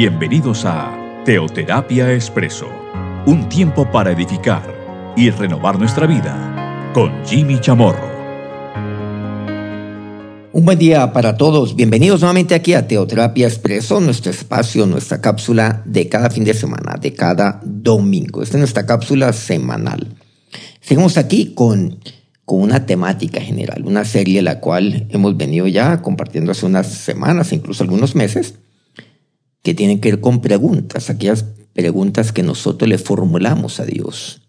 Bienvenidos a Teoterapia Expreso, un tiempo para edificar y renovar nuestra vida con Jimmy Chamorro. Un buen día para todos. Bienvenidos nuevamente aquí a Teoterapia Expreso, nuestro espacio, nuestra cápsula de cada fin de semana, de cada domingo. Esta es nuestra cápsula semanal. Seguimos aquí con, con una temática general, una serie la cual hemos venido ya compartiendo hace unas semanas, incluso algunos meses, que tienen que ver con preguntas, aquellas preguntas que nosotros le formulamos a Dios.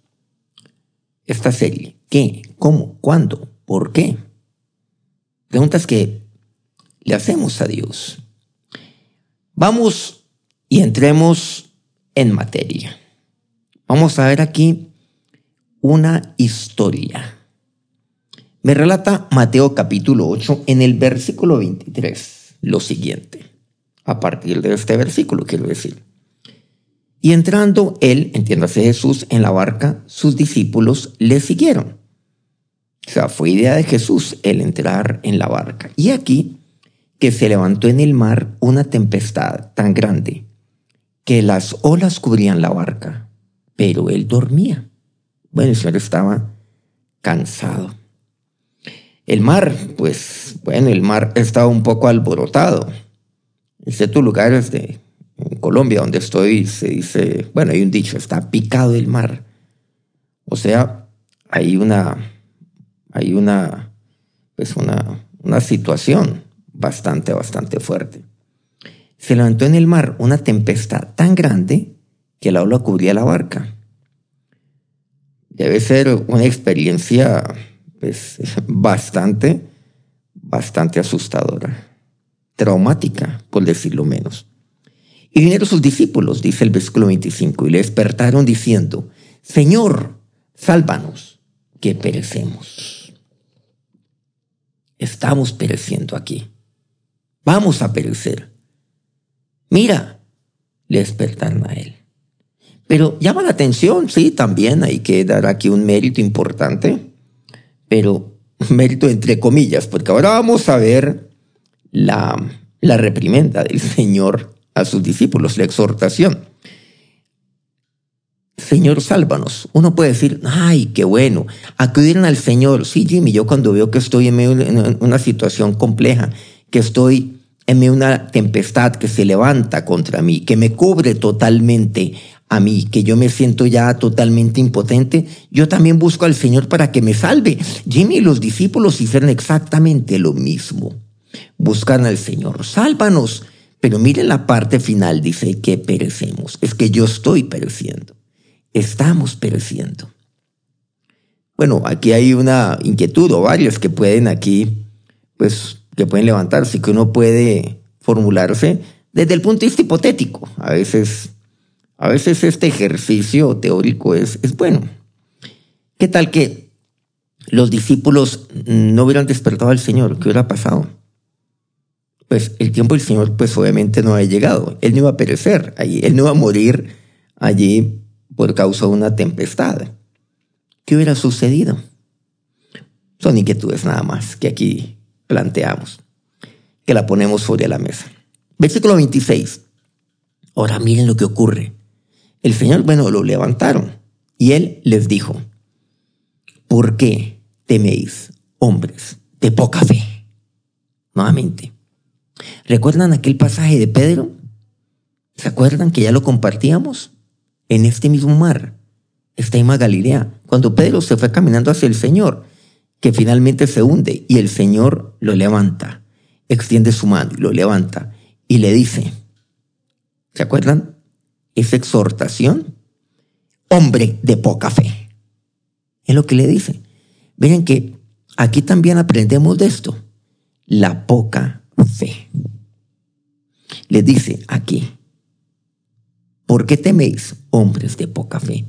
Esta serie, ¿qué? ¿Cómo? ¿Cuándo? ¿Por qué? Preguntas que le hacemos a Dios. Vamos y entremos en materia. Vamos a ver aquí una historia. Me relata Mateo capítulo 8 en el versículo 23 lo siguiente, a partir de este versículo quiero decir. Y entrando él, entiéndase Jesús, en la barca, sus discípulos le siguieron. O sea, fue idea de Jesús el entrar en la barca. Y aquí que se levantó en el mar una tempestad tan grande que las olas cubrían la barca, pero él dormía. Bueno, el Señor estaba cansado. El mar, pues, bueno, el mar estaba un poco alborotado. En ciertos lugares de Colombia donde estoy se dice, bueno, hay un dicho, está picado el mar. O sea, hay una, hay una, pues una, una situación bastante, bastante fuerte. Se levantó en el mar una tempestad tan grande que la ola cubría la barca debe ser una experiencia pues, bastante, bastante asustadora, traumática, por decirlo menos. Y vinieron sus discípulos, dice el versículo 25, y le despertaron diciendo, Señor, sálvanos, que perecemos. Estamos pereciendo aquí. Vamos a perecer. Mira, le despertaron a él. Pero llama la atención, sí, también hay que dar aquí un mérito importante, pero mérito entre comillas, porque ahora vamos a ver la, la reprimenda del Señor a sus discípulos, la exhortación. Señor, sálvanos. Uno puede decir, ay, qué bueno, acudieron al Señor. Sí, Jimmy, yo cuando veo que estoy en medio de una situación compleja, que estoy en medio de una tempestad que se levanta contra mí, que me cubre totalmente, a mí, que yo me siento ya totalmente impotente, yo también busco al Señor para que me salve. Jimmy y los discípulos hicieron exactamente lo mismo. Buscan al Señor, sálvanos. Pero miren la parte final, dice que perecemos. Es que yo estoy pereciendo. Estamos pereciendo. Bueno, aquí hay una inquietud o varias que pueden aquí, pues, que pueden levantarse, que uno puede formularse desde el punto de vista hipotético. A veces a veces este ejercicio teórico es, es bueno. ¿Qué tal que los discípulos no hubieran despertado al Señor? ¿Qué hubiera pasado? Pues el tiempo del Señor pues obviamente no ha llegado. Él no iba a perecer allí, él no iba a morir allí por causa de una tempestad. ¿Qué hubiera sucedido? Son inquietudes nada más que aquí planteamos, que la ponemos sobre la mesa. Versículo 26. Ahora miren lo que ocurre. El Señor, bueno, lo levantaron y él les dijo, ¿por qué teméis, hombres de poca fe? Nuevamente, ¿recuerdan aquel pasaje de Pedro? ¿Se acuerdan que ya lo compartíamos? En este mismo mar, está en Galilea, cuando Pedro se fue caminando hacia el Señor, que finalmente se hunde y el Señor lo levanta, extiende su mano y lo levanta y le dice, ¿se acuerdan? esa exhortación, hombre de poca fe. Es lo que le dice. Miren que aquí también aprendemos de esto, la poca fe. Le dice aquí, ¿por qué teméis, hombres de poca fe?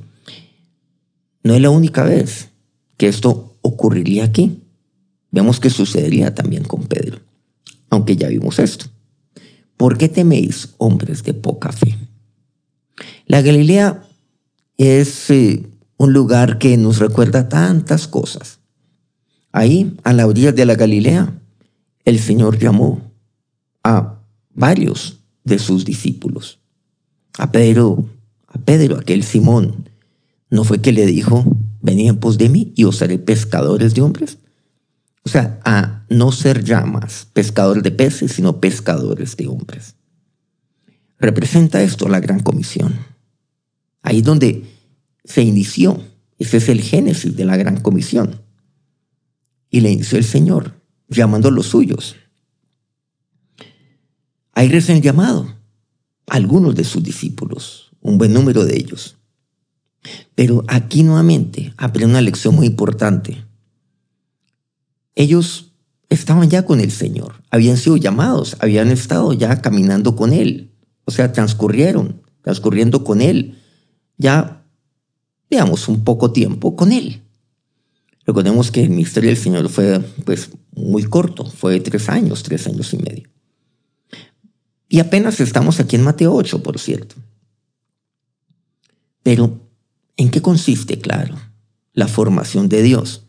No es la única vez que esto ocurriría aquí. Vemos que sucedería también con Pedro, aunque ya vimos esto. ¿Por qué teméis, hombres de poca fe? La Galilea es eh, un lugar que nos recuerda tantas cosas. Ahí, a la orilla de la Galilea, el Señor llamó a varios de sus discípulos. A Pedro, a Pedro, aquel Simón, ¿no fue que le dijo, venid en pos de mí y os haré pescadores de hombres? O sea, a no ser ya más pescadores de peces, sino pescadores de hombres. Representa esto la gran comisión. Ahí donde se inició. Ese es el génesis de la gran comisión. Y le inició el Señor, llamando a los suyos. Ahí recién llamado algunos de sus discípulos, un buen número de ellos. Pero aquí nuevamente aprende una lección muy importante. Ellos estaban ya con el Señor, habían sido llamados, habían estado ya caminando con Él, o sea, transcurrieron, transcurriendo con Él, ya, digamos, un poco tiempo con Él. Recordemos que el misterio del Señor fue pues muy corto, fue tres años, tres años y medio. Y apenas estamos aquí en Mateo 8, por cierto. Pero, ¿en qué consiste, claro, la formación de Dios?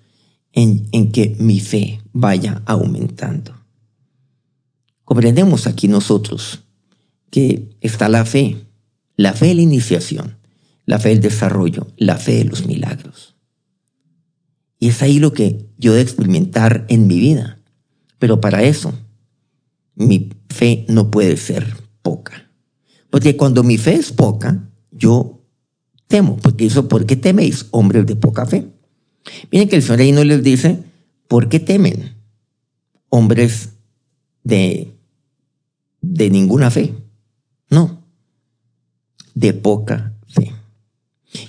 En, en que mi fe vaya aumentando. Comprendemos aquí nosotros que está la fe, la fe de la iniciación, la fe del desarrollo, la fe de los milagros. Y es ahí lo que yo de experimentar en mi vida. Pero para eso mi fe no puede ser poca. Porque cuando mi fe es poca, yo temo. Porque eso, ¿por qué teméis, hombres de poca fe? Miren que el Señor ahí no les dice, ¿por qué temen, hombres de, de ninguna fe? No, de poca fe.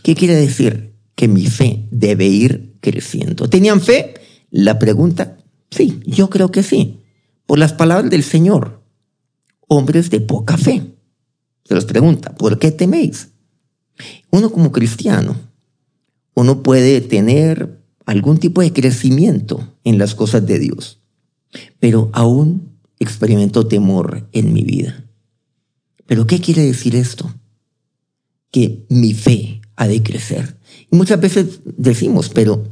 ¿Qué quiere decir? Que mi fe debe ir creciendo. ¿Tenían fe? La pregunta, sí, yo creo que sí por las palabras del Señor, hombres de poca fe. Se los pregunta, ¿por qué teméis? Uno como cristiano, uno puede tener algún tipo de crecimiento en las cosas de Dios, pero aún experimento temor en mi vida. ¿Pero qué quiere decir esto? Que mi fe ha de crecer. Y muchas veces decimos, pero,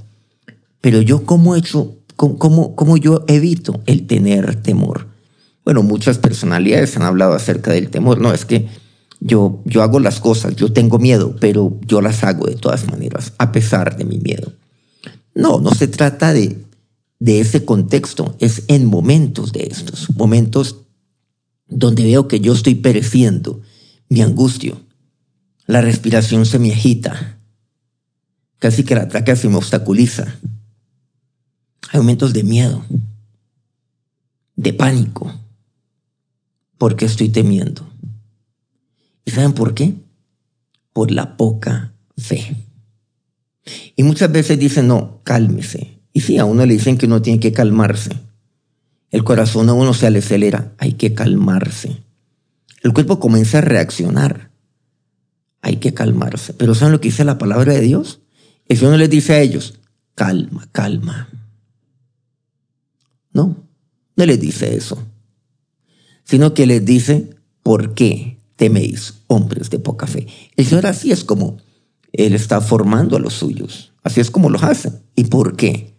pero yo cómo he hecho ¿Cómo, yo evito el tener temor? Bueno, muchas personalidades han hablado acerca del temor. No, es que yo, yo hago las cosas, yo tengo miedo, pero yo las hago de todas maneras, a pesar de mi miedo. No, no se trata de, de ese contexto, es en momentos de estos, momentos donde veo que yo estoy pereciendo, mi angustio, la respiración se me agita, casi que la tráquea se me obstaculiza, hay momentos de miedo, de pánico. ¿Por qué estoy temiendo? ¿Y saben por qué? Por la poca fe. Y muchas veces dicen, no, cálmese. Y sí, a uno le dicen que uno tiene que calmarse. El corazón a uno se le acelera, hay que calmarse. El cuerpo comienza a reaccionar, hay que calmarse. Pero ¿saben lo que dice la palabra de Dios? Eso no les dice a ellos, calma, calma. No, no les dice eso, sino que les dice, ¿por qué teméis, hombres de poca fe? El Señor así es como Él está formando a los suyos, así es como los hace. ¿Y por qué?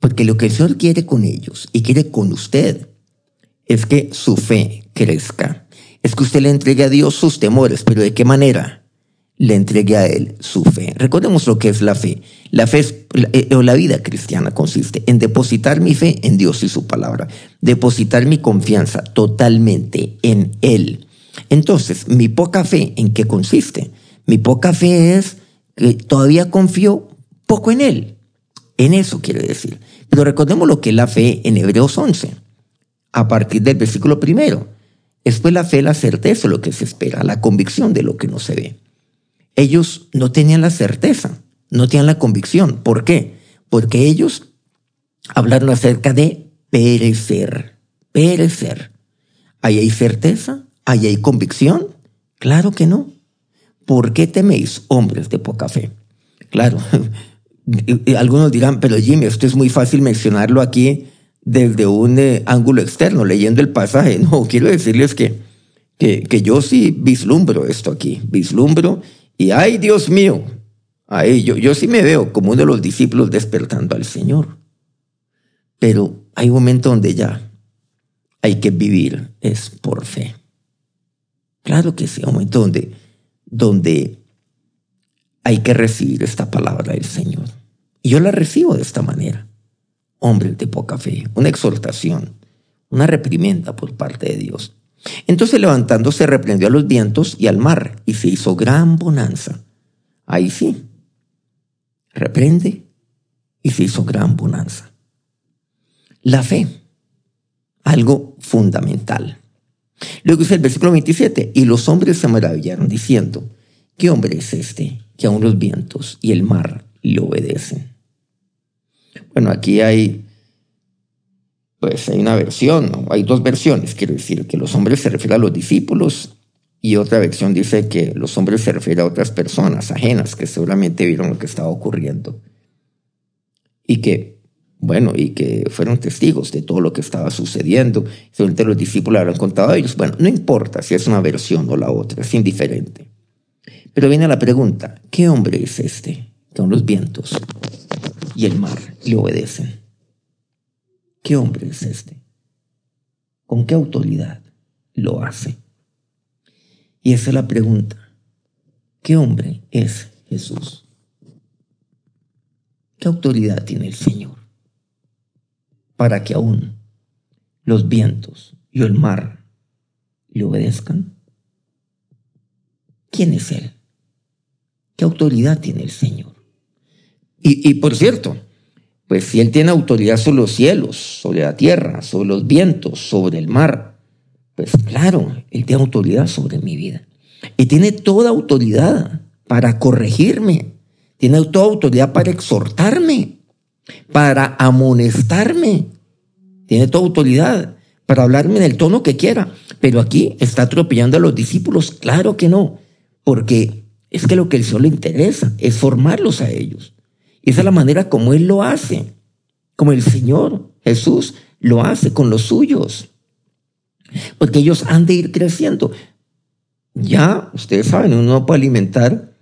Porque lo que el Señor quiere con ellos y quiere con usted es que su fe crezca. Es que usted le entregue a Dios sus temores, pero ¿de qué manera? Le entregue a Él su fe. Recordemos lo que es la fe. La fe eh, o la vida cristiana consiste en depositar mi fe en Dios y su palabra, depositar mi confianza totalmente en Él. Entonces, mi poca fe, ¿en qué consiste? Mi poca fe es que todavía confío poco en Él. En eso quiere decir. Pero recordemos lo que es la fe en Hebreos 11, a partir del versículo primero. Es pues la fe, la certeza de lo que se espera, la convicción de lo que no se ve ellos no tenían la certeza, no tenían la convicción. ¿Por qué? Porque ellos hablaron acerca de perecer, perecer. ¿Ahí hay certeza? ¿Ahí hay convicción? Claro que no. ¿Por qué teméis, hombres de poca fe? Claro, algunos dirán, pero Jimmy, esto es muy fácil mencionarlo aquí desde un eh, ángulo externo, leyendo el pasaje. No, quiero decirles que, que, que yo sí vislumbro esto aquí, vislumbro y ay, Dios mío, ahí yo, yo sí me veo como uno de los discípulos despertando al Señor. Pero hay un momento donde ya hay que vivir, es por fe. Claro que sí, un momento donde donde hay que recibir esta palabra del Señor. Y yo la recibo de esta manera. Hombre de poca fe, una exhortación, una reprimenda por parte de Dios. Entonces levantándose reprendió a los vientos y al mar y se hizo gran bonanza. Ahí sí, reprende y se hizo gran bonanza. La fe, algo fundamental. Luego dice el versículo 27, y los hombres se maravillaron diciendo, ¿qué hombre es este que aún los vientos y el mar le obedecen? Bueno, aquí hay, pues hay una versión, hay dos versiones, quiero decir, que los hombres se refieren a los discípulos y otra versión dice que los hombres se refieren a otras personas ajenas que seguramente vieron lo que estaba ocurriendo y que bueno, y que fueron testigos de todo lo que estaba sucediendo. Seguramente los discípulos habrán contado a ellos. Bueno, no importa si es una versión o la otra, es indiferente. Pero viene la pregunta, ¿qué hombre es este? Con los vientos y el mar le obedecen. ¿Qué hombre es este? ¿Con qué autoridad lo hace? Y esa es la pregunta. ¿Qué hombre es Jesús? ¿Qué autoridad tiene el Señor? para que aún los vientos y el mar le obedezcan? ¿Quién es Él? ¿Qué autoridad tiene el Señor? Y, por cierto, pues si Él tiene autoridad sobre los cielos, sobre la tierra, sobre los vientos, sobre el mar, pues claro, Él tiene autoridad sobre mi vida. Y tiene toda autoridad para corregirme, tiene toda autoridad para exhortarme, para amonestarme. Tiene toda autoridad para hablarme en el tono que quiera. Pero aquí está atropellando a los discípulos. Claro que no. Porque es que lo que el Señor le interesa es formarlos a ellos. Esa es la manera como Él lo hace. Como el Señor Jesús lo hace con los suyos. Porque ellos han de ir creciendo. Ya, ustedes saben, uno no puede alimentar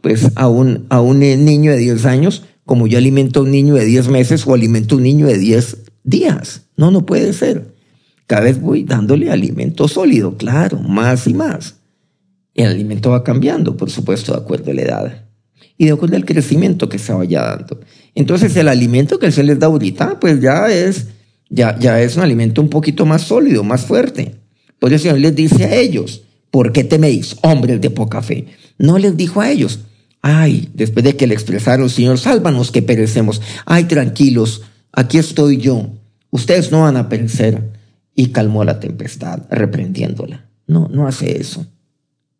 pues a un, a un niño de 10 años como yo alimento a un niño de 10 meses o alimento a un niño de 10 días. No, no puede ser. Cada vez voy dándole alimento sólido, claro, más y más. El alimento va cambiando, por supuesto, de acuerdo a la edad y de acuerdo al crecimiento que se vaya dando. Entonces, el alimento que se les da ahorita, pues ya es, ya, ya es un alimento un poquito más sólido, más fuerte. Por eso el Señor les dice a ellos, ¿por qué teméis, hombres de poca fe? No les dijo a ellos, Ay, después de que le expresaron, Señor, sálvanos que perecemos. Ay, tranquilos, aquí estoy yo. Ustedes no van a perecer. Y calmó la tempestad, reprendiéndola. No, no hace eso.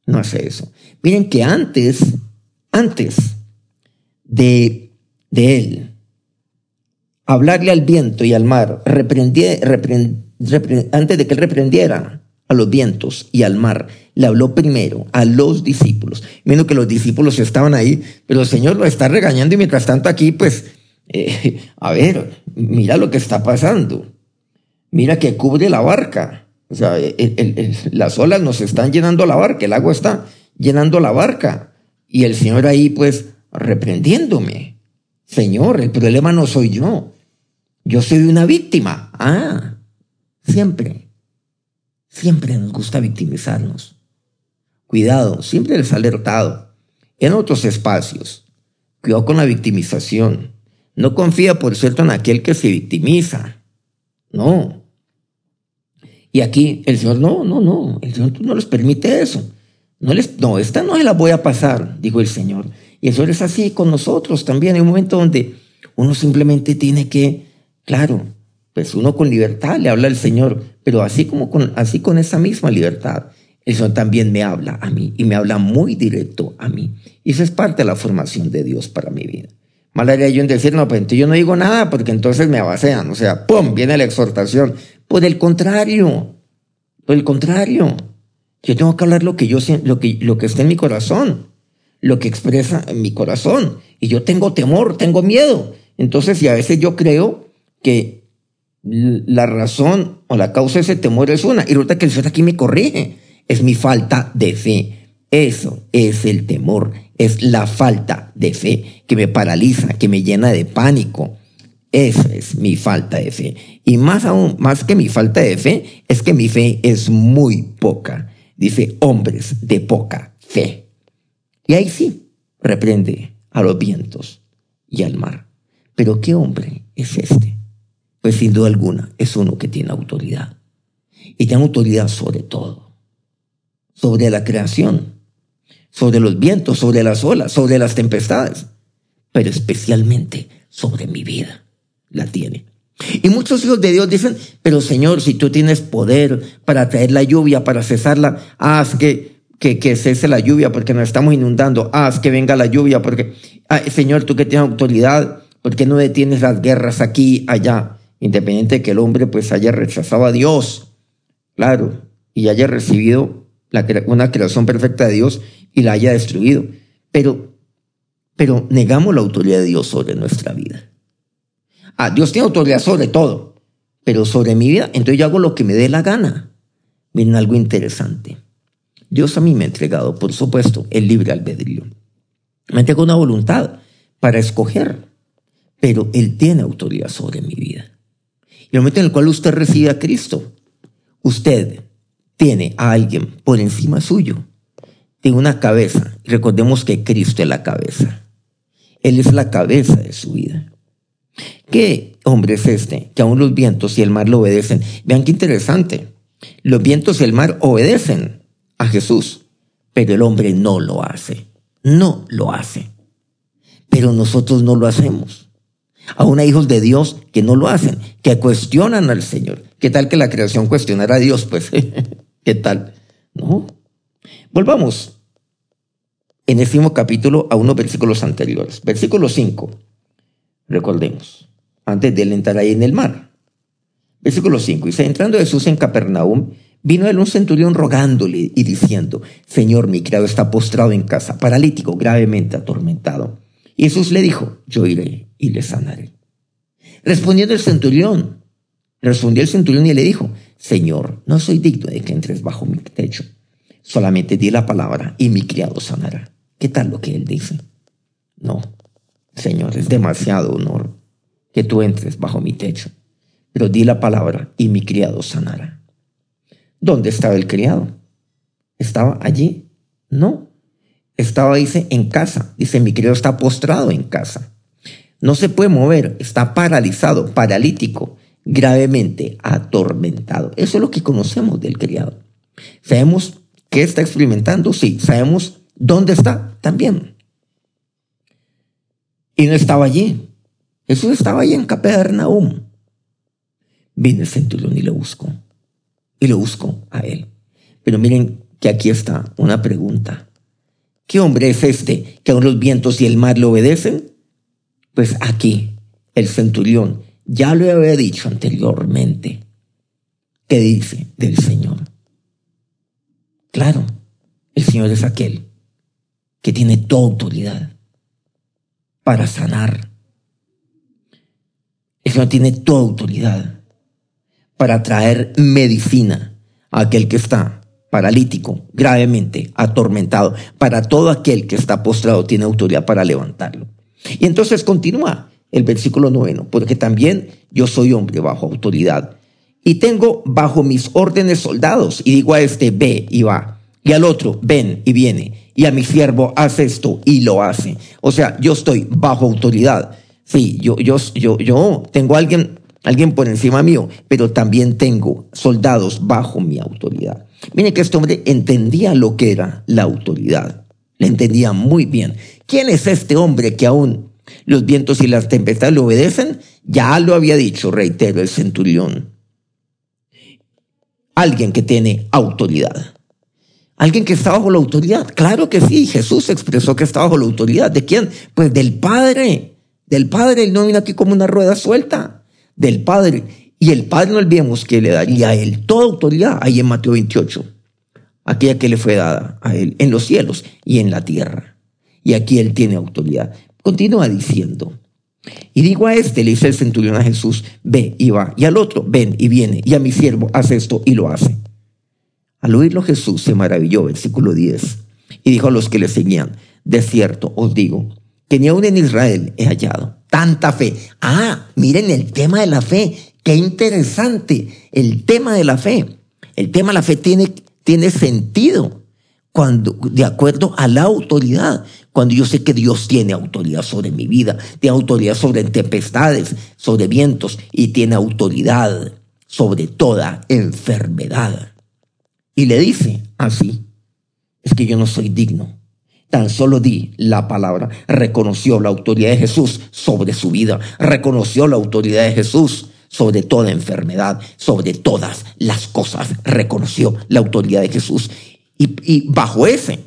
No hace eso. Miren que antes, antes de, de él hablarle al viento y al mar, antes de que él reprendiera a los vientos y al mar, le habló primero a los discípulos, viendo que los discípulos estaban ahí, pero el Señor lo está regañando y mientras tanto aquí, pues, eh, a ver, mira lo que está pasando, mira que cubre la barca, o sea, las olas nos están llenando la barca, el agua está llenando la barca, y el Señor ahí, pues, reprendiéndome, Señor, el problema no soy yo, yo soy una víctima, ah, siempre. Siempre nos gusta victimizarnos. Cuidado, siempre les ha alertado. En otros espacios, cuidado con la victimización. No confía, por cierto, en aquel que se victimiza. No. Y aquí el Señor, no, no, no, el Señor no les permite eso. No, les, no, esta no se la voy a pasar, dijo el Señor. Y eso es así con nosotros también. Hay un momento donde uno simplemente tiene que, claro, pues uno con libertad le habla al Señor, pero así como con, así con esa misma libertad eso también me habla a mí y me habla muy directo a mí. Y eso es parte de la formación de Dios para mi vida. Mal haría yo en decir, no, pues yo no digo nada porque entonces me abasean. O sea, ¡pum! Viene la exhortación. Por el contrario, por el contrario. Yo tengo que hablar lo que yo lo que, lo que está en mi corazón, lo que expresa en mi corazón. Y yo tengo temor, tengo miedo. Entonces, y a veces yo creo que la razón o la causa de ese temor es una. Y resulta que el Señor aquí me corrige es mi falta de fe. Eso es el temor, es la falta de fe que me paraliza, que me llena de pánico. Eso es mi falta de fe. Y más aún, más que mi falta de fe, es que mi fe es muy poca. Dice hombres de poca fe. Y ahí sí, reprende a los vientos y al mar. Pero ¿qué hombre es este? Pues sin duda alguna es uno que tiene autoridad. Y tiene autoridad sobre todo. Sobre la creación, sobre los vientos, sobre las olas, sobre las tempestades. Pero especialmente sobre mi vida. La tiene. Y muchos hijos de Dios dicen, pero Señor, si tú tienes poder para traer la lluvia, para cesarla, haz que, que, cese la lluvia porque nos estamos inundando, haz que venga la lluvia porque, Señor, tú que tienes autoridad, ¿por qué no detienes las guerras aquí, allá? Independiente de que el hombre pues haya rechazado a Dios, claro, y haya recibido una creación perfecta de Dios y la haya destruido. Pero, pero negamos la autoridad de Dios sobre nuestra vida. Ah, Dios tiene autoridad sobre todo, pero sobre mi vida, entonces yo hago lo que me dé la gana. Miren algo interesante. Dios a mí me ha entregado, por supuesto, el libre albedrío. Me entregado una voluntad para escoger, pero Él tiene autoridad sobre mi vida. Y el momento en el cual usted recibe a Cristo, usted tiene a alguien por encima suyo. Tiene una cabeza. Recordemos que Cristo es la cabeza. Él es la cabeza de su vida. ¿Qué hombre es este? Que aún los vientos y el mar lo obedecen. Vean qué interesante. Los vientos y el mar obedecen a Jesús, pero el hombre no lo hace. No lo hace. Pero nosotros no lo hacemos. Aún hay hijos de Dios que no lo hacen, que cuestionan al Señor. ¿Qué tal que la creación cuestionara a Dios? Pues, ¿qué tal? No. Volvamos en el mismo capítulo a unos versículos anteriores. Versículo 5. Recordemos antes de él entrar ahí en el mar. Versículo 5. Y entrando Jesús en Capernaum, vino él un centurión rogándole y diciendo, Señor, mi criado está postrado en casa, paralítico, gravemente atormentado. Y Jesús le dijo, yo iré y le sanaré. Respondiendo el centurión, respondió el centurión y le dijo, Señor, no soy digno de que entres bajo mi techo. Solamente di la palabra y mi criado sanará. ¿Qué tal lo que él dice? No, Señor, es demasiado honor que tú entres bajo mi techo, pero di la palabra y mi criado sanará. ¿Dónde estaba el criado? ¿Estaba allí? No. Estaba, dice, en casa. Dice, mi criado está postrado en casa. No se puede mover, está paralizado, paralítico, gravemente atormentado. Eso es lo que conocemos del criado. ¿Sabemos qué está experimentando? Sí. ¿Sabemos dónde está? También. Y no estaba allí. Jesús estaba ahí en Capernaum. Vino el centurión y lo buscó. Y lo buscó a él. Pero miren que aquí está una pregunta. ¿Qué hombre es este que aún los vientos y el mar le obedecen? Pues aquí el centurión ya lo había dicho anteriormente. ¿Qué dice del Señor? Claro, el Señor es aquel que tiene toda autoridad para sanar, el Señor tiene toda autoridad para traer medicina a aquel que está paralítico, gravemente atormentado. Para todo aquel que está postrado tiene autoridad para levantarlo. Y entonces continúa el versículo noveno, porque también yo soy hombre bajo autoridad y tengo bajo mis órdenes soldados y digo a este ve y va y al otro ven y viene y a mi siervo hace esto y lo hace. O sea, yo estoy bajo autoridad. Sí, yo, yo, yo, yo tengo alguien, alguien por encima mío, pero también tengo soldados bajo mi autoridad. Miren que este hombre entendía lo que era la autoridad. Le entendía muy bien. ¿Quién es este hombre que aún los vientos y las tempestades le obedecen? Ya lo había dicho, reitero, el centurión. Alguien que tiene autoridad. Alguien que está bajo la autoridad. Claro que sí, Jesús expresó que está bajo la autoridad. ¿De quién? Pues del Padre del Padre. Él no vino aquí como una rueda suelta, del Padre. Y el Padre no olvidemos que le daría a él toda autoridad, ahí en Mateo 28, aquella que le fue dada a él en los cielos y en la tierra. Y aquí él tiene autoridad. Continúa diciendo, y digo a este, le dice el centurión a Jesús, ve y va. Y al otro, ven y viene. Y a mi siervo, hace esto y lo hace. Al oírlo Jesús se maravilló, versículo 10, y dijo a los que le seguían, de cierto os digo, que ni aún en Israel he hallado tanta fe. Ah, miren el tema de la fe. Qué interesante. El tema de la fe. El tema de la fe tiene, tiene sentido cuando, de acuerdo a la autoridad, cuando yo sé que Dios tiene autoridad sobre mi vida, tiene autoridad sobre tempestades, sobre vientos y tiene autoridad sobre toda enfermedad. Y le dice así, es que yo no soy digno. Tan solo di la palabra, reconoció la autoridad de Jesús sobre su vida, reconoció la autoridad de Jesús sobre toda enfermedad, sobre todas las cosas, reconoció la autoridad de Jesús. Y, bajo ese,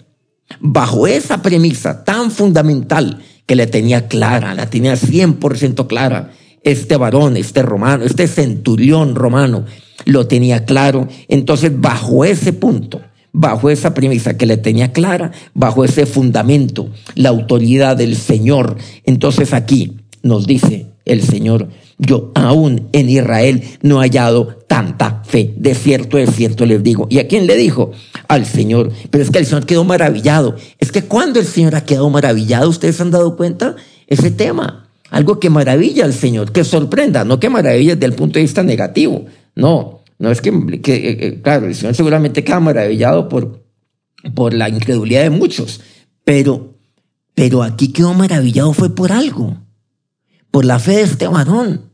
bajo esa premisa tan fundamental que le tenía clara, la tenía 100% clara, este varón, este romano, este centurión romano, lo tenía claro. Entonces, bajo ese punto, bajo esa premisa que le tenía clara, bajo ese fundamento, la autoridad del Señor, entonces aquí nos dice el Señor, yo aún en Israel no he hallado tanta fe. De cierto, de cierto les digo. ¿Y a quién le dijo? Al Señor. Pero es que el Señor quedó maravillado. Es que cuando el Señor ha quedado maravillado, ustedes han dado cuenta ese tema. Algo que maravilla al Señor, que sorprenda, no que maravilla desde el punto de vista negativo. No, no es que, eh, eh, claro, el Señor seguramente queda maravillado por, por la incredulidad de muchos, pero, pero aquí quedó maravillado fue por algo, por la fe de este varón.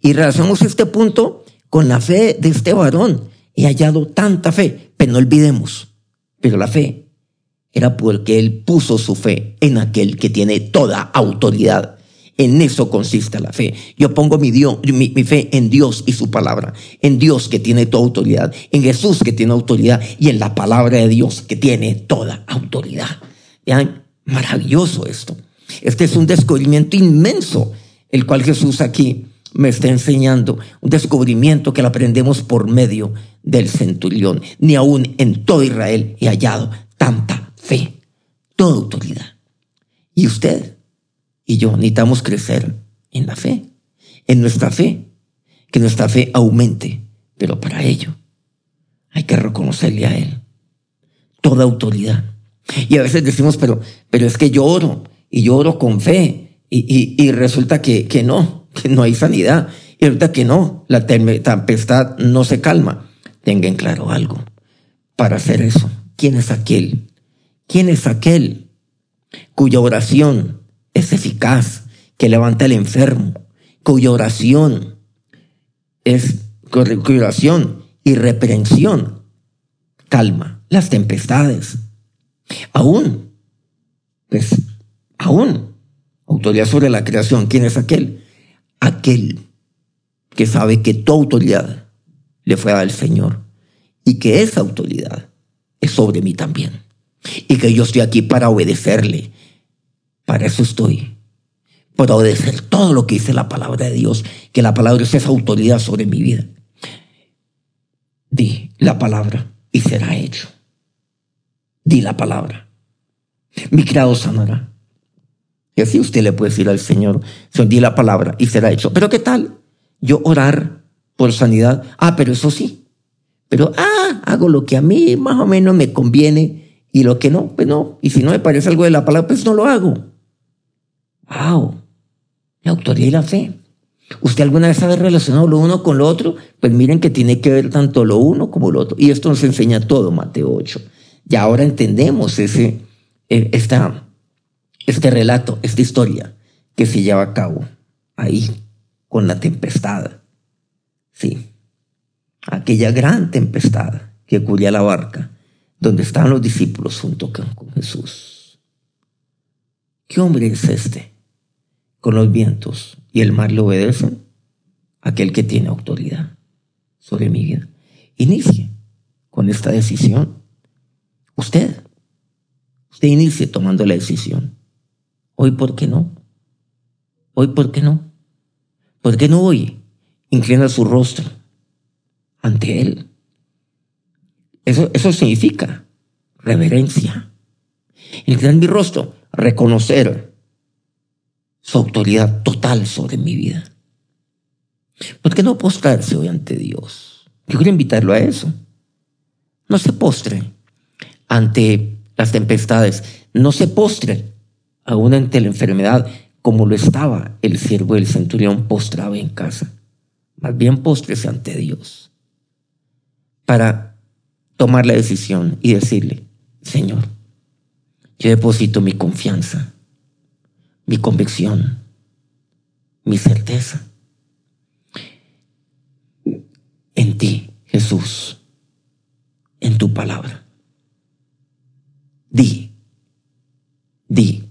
Y relacionamos este punto con la fe de este varón. He hallado tanta fe, pero no olvidemos, pero la fe era porque él puso su fe en aquel que tiene toda autoridad. En eso consiste la fe. Yo pongo mi, fe en Dios y su palabra, en Dios que tiene toda autoridad, en Jesús que tiene autoridad y en la palabra de Dios que tiene toda autoridad. Vean, maravilloso esto. Este es un descubrimiento inmenso, el cual Jesús aquí me está enseñando un descubrimiento que lo aprendemos por medio del centurión. Ni aún en todo Israel he hallado tanta fe, toda autoridad. Y usted y yo necesitamos crecer en la fe, en nuestra fe, que nuestra fe aumente, pero para ello hay que reconocerle a Él toda autoridad. Y a veces decimos, pero, pero es que yo oro y yo oro con fe y, y, resulta que, que no que no hay sanidad. Y ahorita que no, la tempestad no se calma. Tengan claro algo. Para hacer eso, ¿quién es aquel? ¿Quién es aquel cuya oración es eficaz, que levanta al enfermo, cuya oración es cuya oración y reprensión calma las tempestades? Aún, pues, aún, autoridad sobre la creación, ¿quién es aquel? aquel que sabe que tu autoridad le fue al Señor y que esa autoridad es sobre mí también y que yo estoy aquí para obedecerle. Para eso estoy, para obedecer todo lo que dice la palabra de Dios, que la palabra es esa autoridad sobre mi vida. Di la palabra y será hecho. Di la palabra. Mi creado sanará. Y así usted le puede decir al Señor, Señor, di la palabra y será hecho. Pero ¿qué tal? Yo orar por sanidad. Ah, pero eso sí. Pero, ah, hago lo que a mí más o menos me conviene y lo que no, pues no. Y si no me parece algo de la palabra, pues no lo hago. Wow. La autoridad y la fe. ¿Usted alguna vez ha relacionado lo uno con lo otro? Pues miren que tiene que ver tanto lo uno como lo otro. Y esto nos enseña todo, Mateo 8. Y ahora entendemos ese, eh, esta este relato, esta historia que se lleva a cabo ahí con la tempestad. Sí, aquella gran tempestad que cubría la barca donde estaban los discípulos junto con Jesús. ¿Qué hombre es este? Con los vientos y el mar le obedecen. Aquel que tiene autoridad sobre mi vida. Inicie con esta decisión. Usted, usted inicie tomando la decisión Hoy, ¿por qué no? Hoy, ¿por qué no? ¿Por qué no hoy inclina su rostro ante Él? Eso, eso significa reverencia. Inclinar mi rostro, reconocer su autoridad total sobre mi vida. ¿Por qué no postrarse hoy ante Dios? Yo quiero invitarlo a eso. No se postre ante las tempestades. No se postre aún ante la enfermedad, como lo estaba el siervo del centurión postrado en casa. Más bien postres ante Dios para tomar la decisión y decirle, Señor, yo deposito mi confianza, mi convicción, mi certeza en ti, Jesús, en tu palabra. Di, di,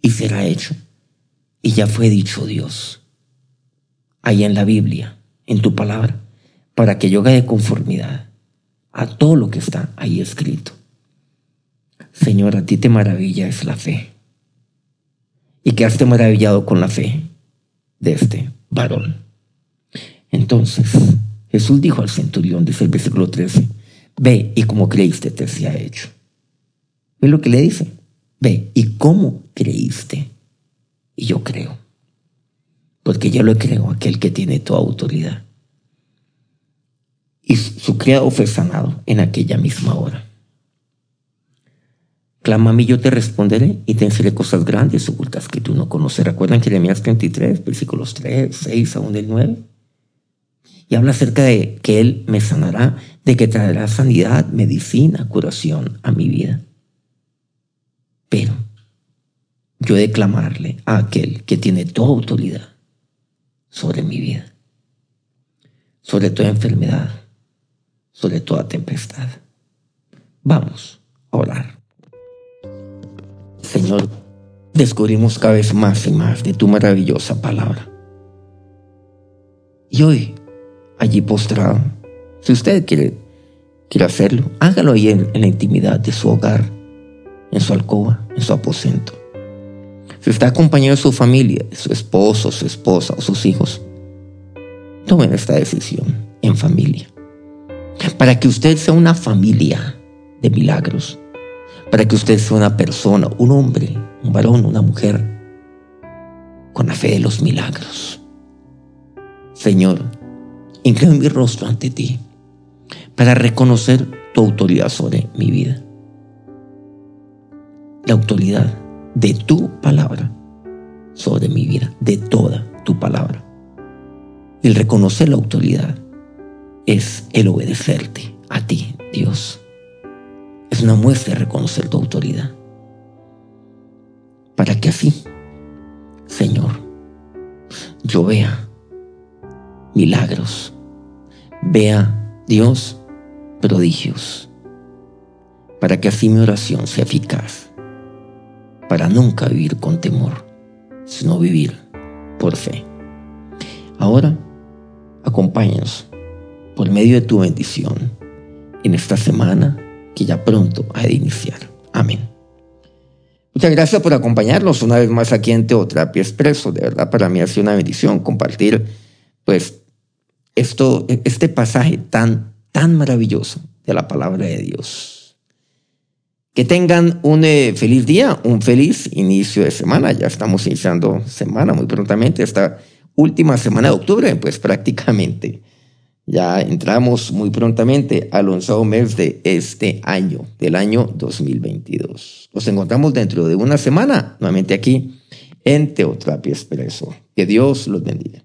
y será hecho. Y ya fue dicho Dios, ahí en la Biblia, en tu palabra, para que yo haga de conformidad a todo lo que está ahí escrito. Señor, a ti te maravilla es la fe. Y quedaste maravillado con la fe de este varón. Entonces, Jesús dijo al centurión, dice el versículo 13, ve y como creíste te se ha hecho. ¿Ve lo que le dice? Ve y cómo creíste. Y yo creo. Porque yo lo creo aquel que tiene toda autoridad. Y su criado fue sanado en aquella misma hora. Clama a mí, yo te responderé y te enseñaré cosas grandes ocultas que tú no conoces. ¿Recuerdan Jeremías 33, versículos 3, 6 aún el 9? Y habla acerca de que Él me sanará, de que traerá sanidad, medicina, curación a mi vida. Pero yo he de clamarle a aquel que tiene toda autoridad sobre mi vida, sobre toda enfermedad, sobre toda tempestad. Vamos a orar. Señor, descubrimos cada vez más y más de tu maravillosa palabra. Y hoy, allí postrado, si usted quiere, quiere hacerlo, hágalo ahí en, en la intimidad de su hogar, en su alcoba, en su aposento. Si está acompañado de su familia, de su esposo, su esposa o sus hijos, tomen esta decisión en familia. Para que usted sea una familia de milagros para que usted sea una persona, un hombre, un varón, una mujer, con la fe de los milagros. Señor, inclino mi rostro ante ti para reconocer tu autoridad sobre mi vida. La autoridad de tu palabra sobre mi vida, de toda tu palabra. El reconocer la autoridad es el obedecerte a ti, Dios es una muestra de reconocer tu autoridad. Para que así, Señor, yo vea milagros, vea Dios prodigios, para que así mi oración sea eficaz, para nunca vivir con temor, sino vivir por fe. Ahora, acompáñanos por medio de tu bendición en esta semana que ya pronto ha de iniciar. Amén. Muchas gracias por acompañarnos una vez más aquí en Teoterapia Expreso. De verdad, para mí ha sido una bendición compartir, pues, esto, este pasaje tan, tan maravilloso de la palabra de Dios. Que tengan un eh, feliz día, un feliz inicio de semana. Ya estamos iniciando semana muy prontamente, esta última semana de octubre, pues prácticamente. Ya entramos muy prontamente al onceavo mes de este año, del año 2022. Nos encontramos dentro de una semana, nuevamente aquí en Teotrapia Expreso. Que Dios los bendiga.